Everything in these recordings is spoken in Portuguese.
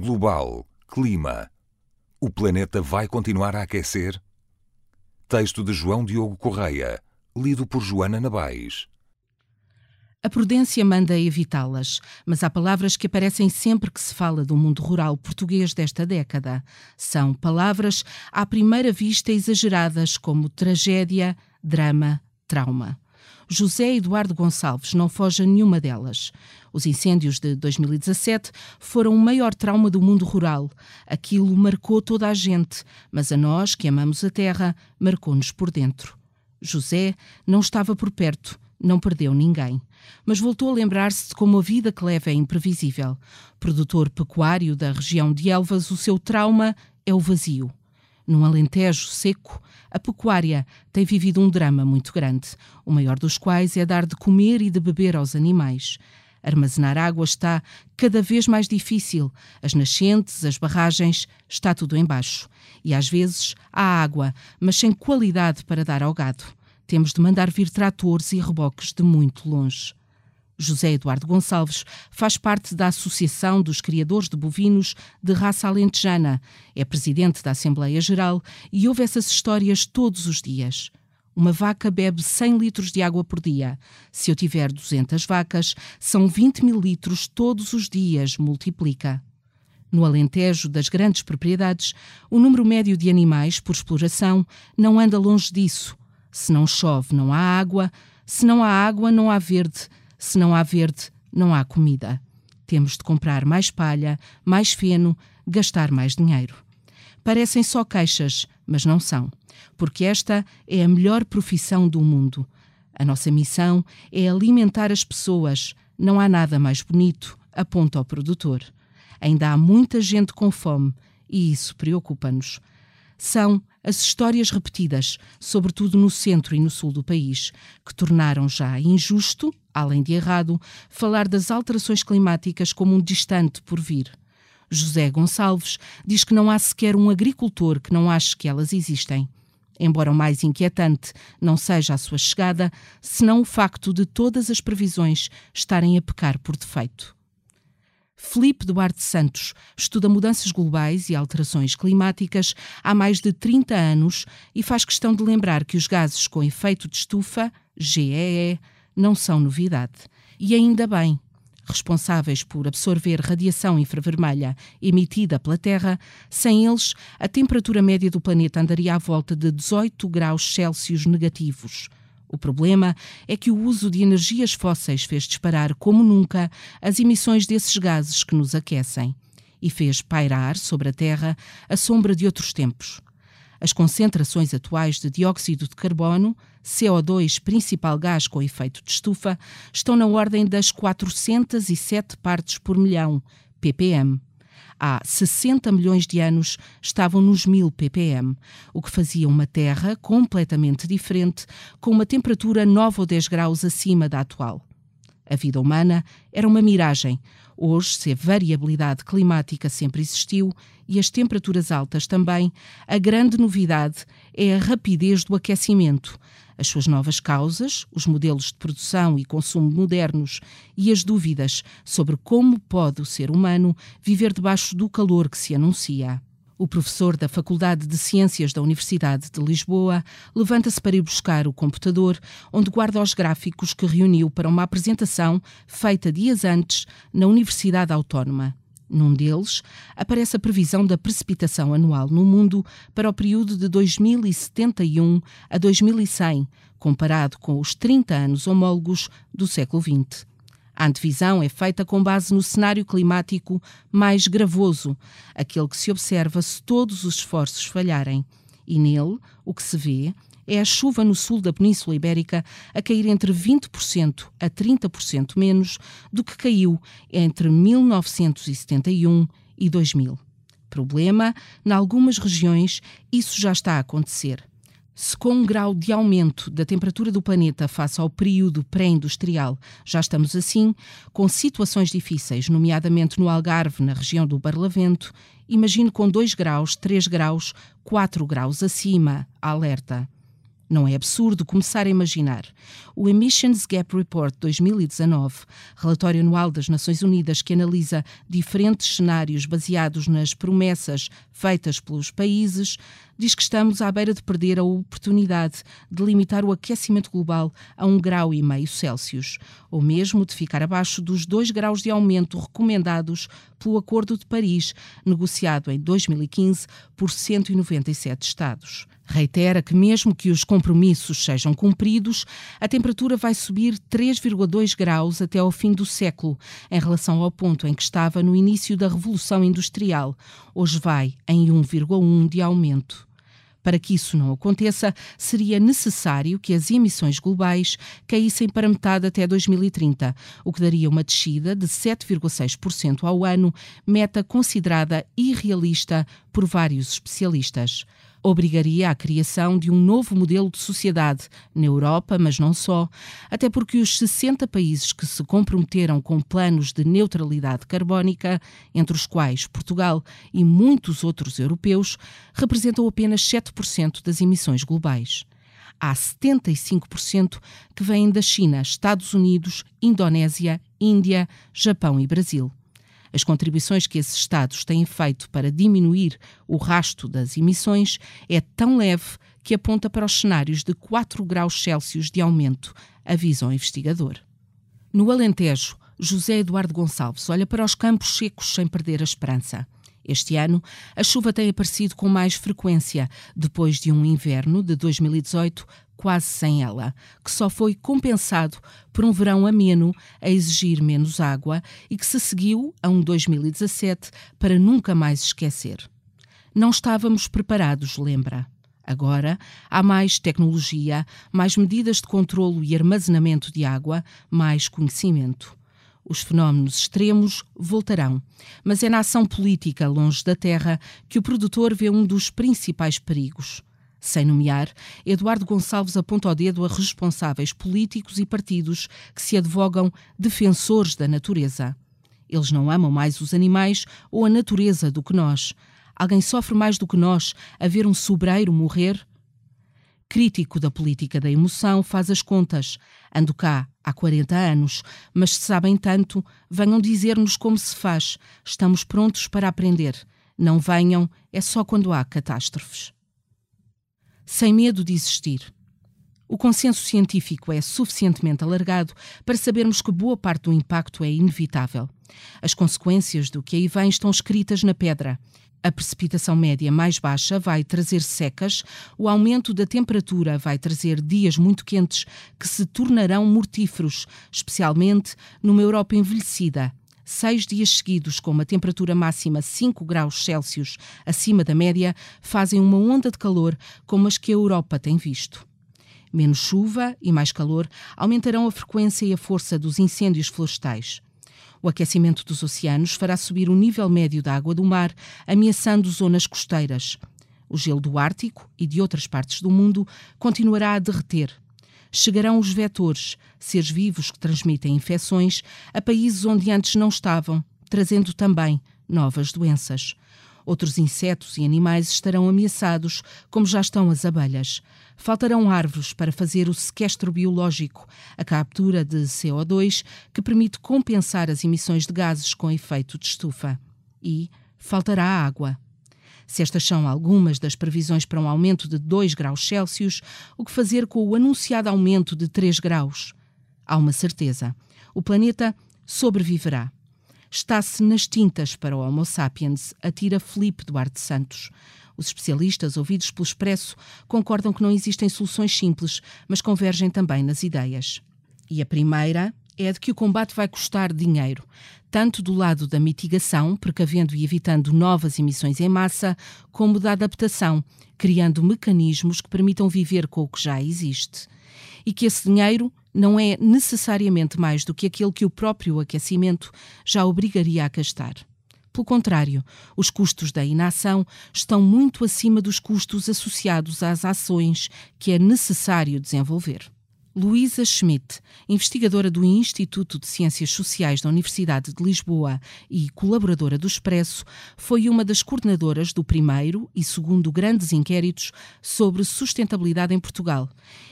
Global, clima. O planeta vai continuar a aquecer? Texto de João Diogo Correia, lido por Joana Nabais. A prudência manda evitá-las, mas há palavras que aparecem sempre que se fala do mundo rural português desta década. São palavras, à primeira vista, exageradas, como tragédia, drama, trauma. José Eduardo Gonçalves não foge a nenhuma delas. Os incêndios de 2017 foram o maior trauma do mundo rural. Aquilo marcou toda a gente, mas a nós, que amamos a terra, marcou-nos por dentro. José não estava por perto, não perdeu ninguém. Mas voltou a lembrar-se de como a vida que leva é imprevisível. Produtor pecuário da região de Elvas, o seu trauma é o vazio. Num alentejo seco, a pecuária tem vivido um drama muito grande, o maior dos quais é dar de comer e de beber aos animais. Armazenar água está cada vez mais difícil. As nascentes, as barragens, está tudo embaixo. E às vezes há água, mas sem qualidade para dar ao gado. Temos de mandar vir tratores e reboques de muito longe. José Eduardo Gonçalves faz parte da Associação dos Criadores de Bovinos de Raça Alentejana, é presidente da Assembleia Geral e ouve essas histórias todos os dias. Uma vaca bebe 100 litros de água por dia. Se eu tiver 200 vacas, são 20 mil litros todos os dias, multiplica. No Alentejo das grandes propriedades, o número médio de animais por exploração não anda longe disso, se não chove, não há água. Se não há água, não há verde. Se não há verde, não há comida. Temos de comprar mais palha, mais feno, gastar mais dinheiro. Parecem só queixas, mas não são, porque esta é a melhor profissão do mundo. A nossa missão é alimentar as pessoas. Não há nada mais bonito, aponta o produtor. Ainda há muita gente com fome e isso preocupa-nos. São as histórias repetidas, sobretudo no centro e no sul do país, que tornaram já injusto, além de errado, falar das alterações climáticas como um distante por vir. José Gonçalves diz que não há sequer um agricultor que não ache que elas existem. Embora o mais inquietante não seja a sua chegada, senão o facto de todas as previsões estarem a pecar por defeito. Felipe Duarte Santos estuda mudanças globais e alterações climáticas há mais de 30 anos e faz questão de lembrar que os gases com efeito de estufa, GEE, não são novidade. E ainda bem. Responsáveis por absorver radiação infravermelha emitida pela Terra, sem eles, a temperatura média do planeta andaria à volta de 18 graus Celsius negativos o problema é que o uso de energias fósseis fez disparar como nunca as emissões desses gases que nos aquecem e fez pairar sobre a Terra a sombra de outros tempos. As concentrações atuais de dióxido de carbono, CO2, principal gás com efeito de estufa, estão na ordem das 407 partes por milhão, ppm há 60 milhões de anos estavam nos 1000 ppm, o que fazia uma Terra completamente diferente, com uma temperatura 9 ou 10 graus acima da atual. A vida humana era uma miragem. Hoje, se a variabilidade climática sempre existiu e as temperaturas altas também, a grande novidade é a rapidez do aquecimento, as suas novas causas, os modelos de produção e consumo modernos e as dúvidas sobre como pode o ser humano viver debaixo do calor que se anuncia. O professor da Faculdade de Ciências da Universidade de Lisboa levanta-se para ir buscar o computador, onde guarda os gráficos que reuniu para uma apresentação feita dias antes na Universidade Autónoma. Num deles, aparece a previsão da precipitação anual no mundo para o período de 2071 a 2100, comparado com os 30 anos homólogos do século XX. A antevisão é feita com base no cenário climático mais gravoso, aquele que se observa se todos os esforços falharem. E nele, o que se vê é a chuva no sul da Península Ibérica a cair entre 20% a 30% menos do que caiu entre 1971 e 2000. Problema: em algumas regiões isso já está a acontecer. Se com um grau de aumento da temperatura do planeta face ao período pré-industrial já estamos assim, com situações difíceis, nomeadamente no Algarve, na região do Barlavento, imagine com 2 graus, 3 graus, 4 graus acima, alerta. Não é absurdo começar a imaginar. O Emissions Gap Report 2019, relatório anual das Nações Unidas que analisa diferentes cenários baseados nas promessas feitas pelos países, diz que estamos à beira de perder a oportunidade de limitar o aquecimento global a um grau e meio Celsius, ou mesmo de ficar abaixo dos 2 graus de aumento recomendados pelo Acordo de Paris, negociado em 2015 por 197 Estados. Reitera que, mesmo que os compromissos sejam cumpridos, a temperatura vai subir 3,2 graus até ao fim do século, em relação ao ponto em que estava no início da Revolução Industrial. Hoje vai em 1,1 de aumento. Para que isso não aconteça, seria necessário que as emissões globais caíssem para metade até 2030, o que daria uma descida de 7,6% ao ano, meta considerada irrealista por vários especialistas obrigaria à criação de um novo modelo de sociedade na Europa, mas não só, até porque os 60 países que se comprometeram com planos de neutralidade carbónica, entre os quais Portugal e muitos outros europeus, representam apenas 7% das emissões globais há 75% que vêm da China, Estados Unidos, Indonésia, Índia, Japão e Brasil. As contribuições que esses Estados têm feito para diminuir o rasto das emissões é tão leve que aponta para os cenários de 4 graus Celsius de aumento, avisa o investigador. No Alentejo, José Eduardo Gonçalves olha para os campos secos sem perder a esperança. Este ano, a chuva tem aparecido com mais frequência, depois de um inverno de 2018 quase sem ela, que só foi compensado por um verão ameno a exigir menos água e que se seguiu a um 2017 para nunca mais esquecer. Não estávamos preparados, lembra. Agora há mais tecnologia, mais medidas de controlo e armazenamento de água, mais conhecimento. Os fenómenos extremos voltarão, mas é na ação política longe da terra que o produtor vê um dos principais perigos sem nomear, Eduardo Gonçalves aponta o dedo a responsáveis políticos e partidos que se advogam defensores da natureza. Eles não amam mais os animais ou a natureza do que nós. Alguém sofre mais do que nós a ver um sobreiro morrer? Crítico da política da emoção, faz as contas. Ando cá há 40 anos, mas se sabem tanto, venham dizer-nos como se faz. Estamos prontos para aprender. Não venham, é só quando há catástrofes sem medo de existir. O consenso científico é suficientemente alargado para sabermos que boa parte do impacto é inevitável. As consequências do que aí vem estão escritas na pedra. A precipitação média mais baixa vai trazer secas, o aumento da temperatura vai trazer dias muito quentes que se tornarão mortíferos, especialmente numa Europa envelhecida seis dias seguidos com uma temperatura máxima 5 graus Celsius acima da média fazem uma onda de calor como as que a Europa tem visto. Menos chuva e mais calor aumentarão a frequência e a força dos incêndios florestais. O aquecimento dos oceanos fará subir o nível médio da água do mar, ameaçando zonas costeiras. O gelo do Ártico e de outras partes do mundo continuará a derreter, chegarão os vetores, seres vivos que transmitem infecções, a países onde antes não estavam, trazendo também novas doenças. Outros insetos e animais estarão ameaçados, como já estão as abelhas. Faltarão árvores para fazer o sequestro biológico, a captura de CO2, que permite compensar as emissões de gases com efeito de estufa. E faltará água. Se estas são algumas das previsões para um aumento de 2 graus Celsius, o que fazer com o anunciado aumento de 3 graus? Há uma certeza: o planeta sobreviverá. Está-se nas tintas para o Homo sapiens, atira Felipe Duarte Santos. Os especialistas, ouvidos pelo Expresso, concordam que não existem soluções simples, mas convergem também nas ideias. E a primeira é de que o combate vai custar dinheiro, tanto do lado da mitigação, precavendo e evitando novas emissões em massa, como da adaptação, criando mecanismos que permitam viver com o que já existe. E que esse dinheiro não é necessariamente mais do que aquele que o próprio aquecimento já obrigaria a gastar. Pelo contrário, os custos da inação estão muito acima dos custos associados às ações que é necessário desenvolver. Luísa Schmidt, investigadora do Instituto de Ciências Sociais da Universidade de Lisboa e colaboradora do Expresso, foi uma das coordenadoras do primeiro e segundo grandes inquéritos sobre sustentabilidade em Portugal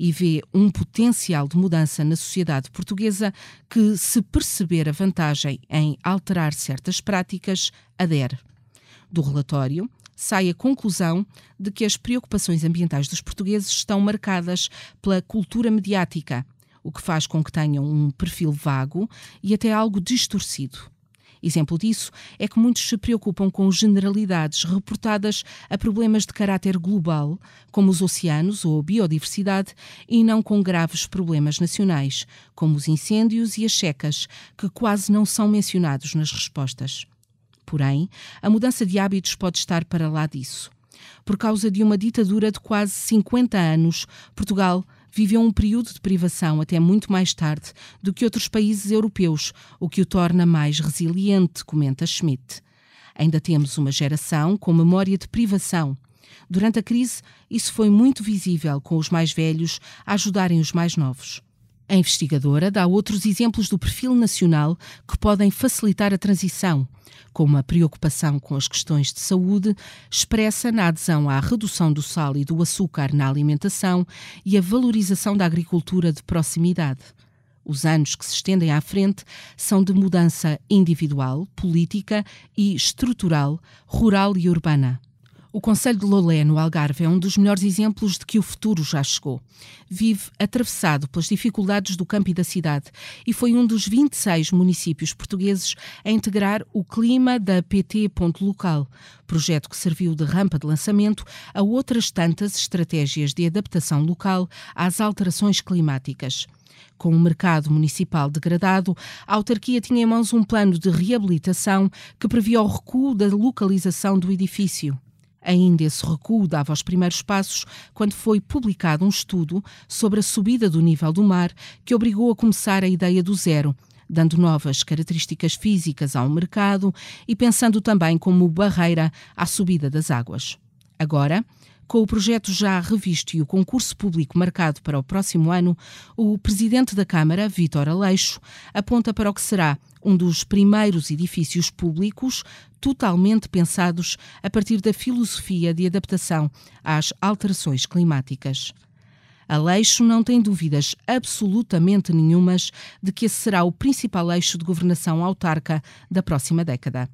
e vê um potencial de mudança na sociedade portuguesa que, se perceber a vantagem em alterar certas práticas, adere. Do relatório, sai a conclusão de que as preocupações ambientais dos portugueses estão marcadas pela cultura mediática, o que faz com que tenham um perfil vago e até algo distorcido. Exemplo disso é que muitos se preocupam com generalidades reportadas a problemas de caráter global, como os oceanos ou a biodiversidade, e não com graves problemas nacionais, como os incêndios e as secas, que quase não são mencionados nas respostas. Porém, a mudança de hábitos pode estar para lá disso. Por causa de uma ditadura de quase 50 anos, Portugal viveu um período de privação até muito mais tarde do que outros países europeus, o que o torna mais resiliente, comenta Schmidt. Ainda temos uma geração com memória de privação. Durante a crise, isso foi muito visível, com os mais velhos a ajudarem os mais novos. A investigadora dá outros exemplos do perfil nacional que podem facilitar a transição, como a preocupação com as questões de saúde, expressa na adesão à redução do sal e do açúcar na alimentação e a valorização da agricultura de proximidade. Os anos que se estendem à frente são de mudança individual, política e estrutural, rural e urbana. O Conselho de Lolé, no Algarve, é um dos melhores exemplos de que o futuro já chegou. Vive atravessado pelas dificuldades do campo e da cidade e foi um dos 26 municípios portugueses a integrar o clima da PT Ponto Local, projeto que serviu de rampa de lançamento a outras tantas estratégias de adaptação local às alterações climáticas. Com o mercado municipal degradado, a autarquia tinha em mãos um plano de reabilitação que previa o recuo da localização do edifício. Ainda esse recuo dava os primeiros passos quando foi publicado um estudo sobre a subida do nível do mar que obrigou a começar a ideia do zero, dando novas características físicas ao mercado e pensando também como barreira à subida das águas. Agora, com o projeto já revisto e o concurso público marcado para o próximo ano, o presidente da Câmara, Vítor Aleixo, aponta para o que será um dos primeiros edifícios públicos totalmente pensados a partir da filosofia de adaptação às alterações climáticas. Aleixo não tem dúvidas absolutamente nenhumas de que esse será o principal eixo de governação autarca da próxima década.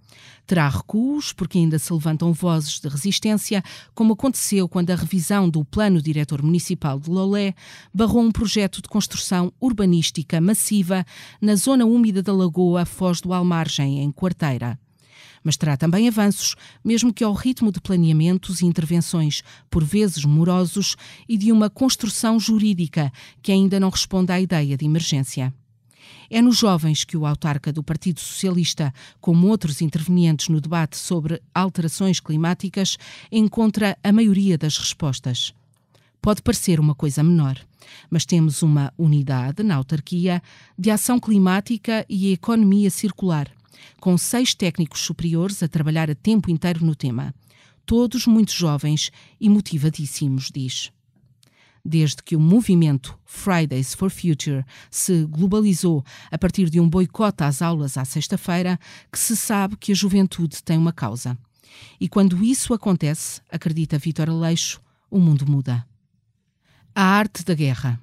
Terá recuos, porque ainda se levantam vozes de resistência, como aconteceu quando a revisão do Plano Diretor Municipal de Lolé barrou um projeto de construção urbanística massiva na zona úmida da Lagoa Foz do Almargem, em Quarteira mas terá também avanços, mesmo que ao ritmo de planeamentos e intervenções, por vezes morosos, e de uma construção jurídica que ainda não responde à ideia de emergência. É nos jovens que o autarca do Partido Socialista, como outros intervenientes no debate sobre alterações climáticas, encontra a maioria das respostas. Pode parecer uma coisa menor, mas temos uma unidade na autarquia de ação climática e economia circular, com seis técnicos superiores a trabalhar a tempo inteiro no tema. Todos muito jovens e motivadíssimos, diz. Desde que o movimento Fridays for Future se globalizou a partir de um boicote às aulas à sexta-feira, que se sabe que a juventude tem uma causa. E quando isso acontece, acredita Vitor Aleixo, o mundo muda. A arte da guerra.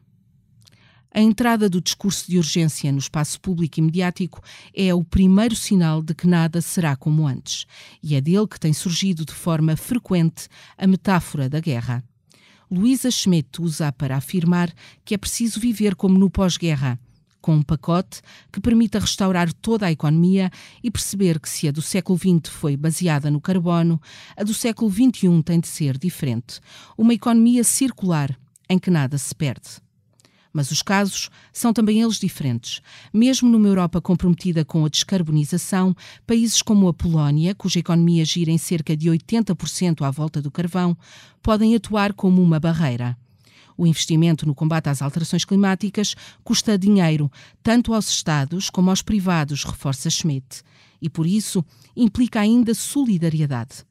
A entrada do discurso de urgência no espaço público e mediático é o primeiro sinal de que nada será como antes, e é dele que tem surgido de forma frequente a metáfora da guerra. Luísa Schmidt usa para afirmar que é preciso viver como no pós-guerra, com um pacote que permita restaurar toda a economia e perceber que se a do século XX foi baseada no carbono, a do século XXI tem de ser diferente. Uma economia circular, em que nada se perde. Mas os casos são também eles diferentes. Mesmo numa Europa comprometida com a descarbonização, países como a Polónia, cuja economia gira em cerca de 80% à volta do carvão, podem atuar como uma barreira. O investimento no combate às alterações climáticas custa dinheiro, tanto aos Estados como aos privados, reforça Schmidt, e por isso implica ainda solidariedade.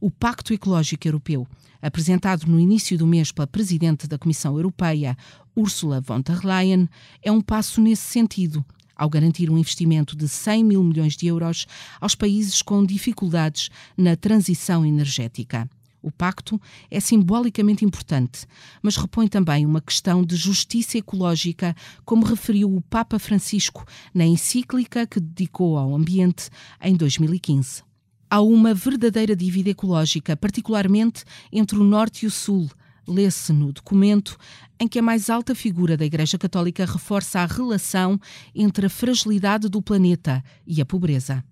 O Pacto Ecológico Europeu apresentado no início do mês pela Presidente da Comissão Europeia, Ursula von der Leyen, é um passo nesse sentido, ao garantir um investimento de 100 mil milhões de euros aos países com dificuldades na transição energética. O pacto é simbolicamente importante, mas repõe também uma questão de justiça ecológica, como referiu o Papa Francisco na encíclica que dedicou ao ambiente em 2015. Há uma verdadeira dívida ecológica, particularmente entre o Norte e o Sul. Lê-se no documento em que a mais alta figura da Igreja Católica reforça a relação entre a fragilidade do planeta e a pobreza.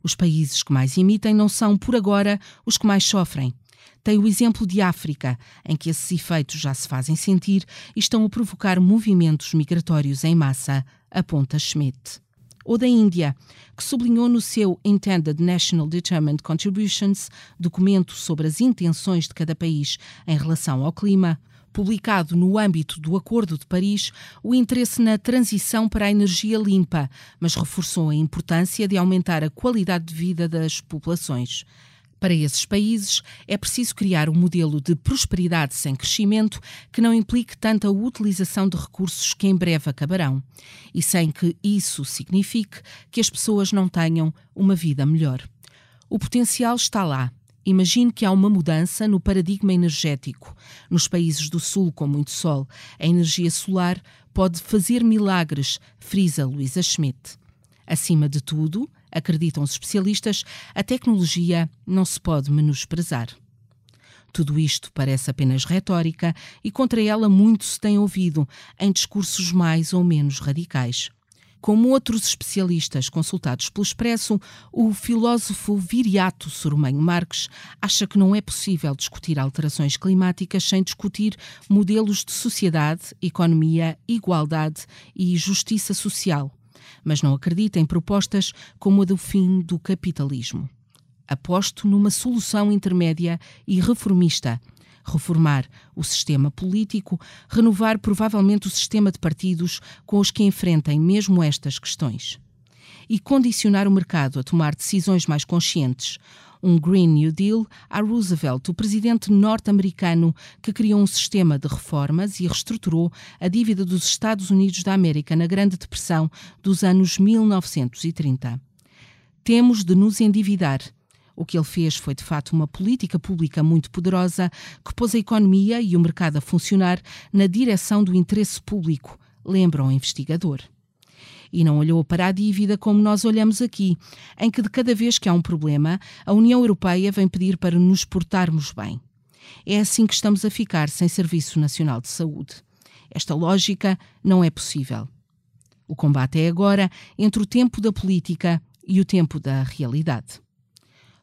Os países que mais emitem não são, por agora, os que mais sofrem. Tem o exemplo de África, em que esses efeitos já se fazem sentir e estão a provocar movimentos migratórios em massa, aponta Schmidt ou da Índia, que sublinhou no seu Intended National Determined Contributions, documento sobre as intenções de cada país em relação ao clima, publicado no âmbito do Acordo de Paris, o interesse na transição para a energia limpa, mas reforçou a importância de aumentar a qualidade de vida das populações. Para esses países, é preciso criar um modelo de prosperidade sem crescimento que não implique tanta utilização de recursos que em breve acabarão, e sem que isso signifique que as pessoas não tenham uma vida melhor. O potencial está lá. Imagine que há uma mudança no paradigma energético. Nos países do Sul, com muito sol, a energia solar pode fazer milagres, frisa Luísa Schmidt. Acima de tudo, acreditam os especialistas, a tecnologia não se pode menosprezar. Tudo isto parece apenas retórica e contra ela muito se tem ouvido em discursos mais ou menos radicais. Como outros especialistas consultados pelo Expresso, o filósofo Viriato Sormanho Marques acha que não é possível discutir alterações climáticas sem discutir modelos de sociedade, economia, igualdade e justiça social mas não acredita em propostas como a do fim do capitalismo. Aposto numa solução intermédia e reformista. Reformar o sistema político, renovar provavelmente o sistema de partidos com os que enfrentem mesmo estas questões. E condicionar o mercado a tomar decisões mais conscientes, um Green New Deal a Roosevelt, o presidente norte-americano que criou um sistema de reformas e reestruturou a dívida dos Estados Unidos da América na Grande Depressão dos anos 1930. Temos de nos endividar. O que ele fez foi, de fato, uma política pública muito poderosa que pôs a economia e o mercado a funcionar na direção do interesse público, lembra o investigador e não olhou para a dívida como nós olhamos aqui, em que de cada vez que há um problema, a União Europeia vem pedir para nos portarmos bem. É assim que estamos a ficar sem Serviço Nacional de Saúde. Esta lógica não é possível. O combate é agora entre o tempo da política e o tempo da realidade.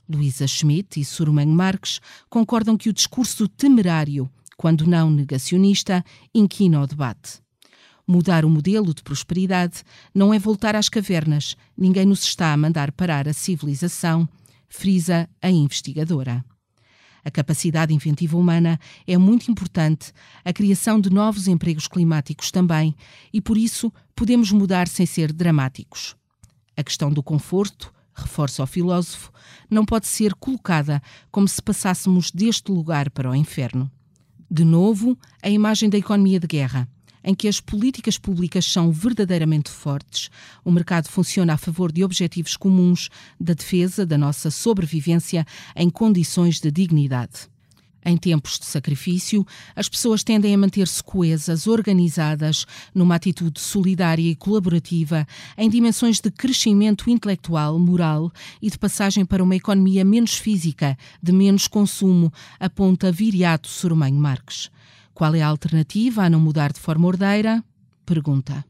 Luísa Schmidt e Surman Marques concordam que o discurso temerário, quando não negacionista, inquina o debate. Mudar o modelo de prosperidade não é voltar às cavernas. Ninguém nos está a mandar parar a civilização, frisa a investigadora. A capacidade inventiva humana é muito importante, a criação de novos empregos climáticos também, e por isso podemos mudar sem ser dramáticos. A questão do conforto, reforça o filósofo, não pode ser colocada como se passássemos deste lugar para o inferno. De novo, a imagem da economia de guerra em que as políticas públicas são verdadeiramente fortes, o mercado funciona a favor de objetivos comuns da defesa da nossa sobrevivência em condições de dignidade. Em tempos de sacrifício, as pessoas tendem a manter-se coesas, organizadas, numa atitude solidária e colaborativa, em dimensões de crescimento intelectual, moral e de passagem para uma economia menos física, de menos consumo, aponta Viriato Sormanho Marques. Qual é a alternativa a não mudar de forma ordeira? Pergunta.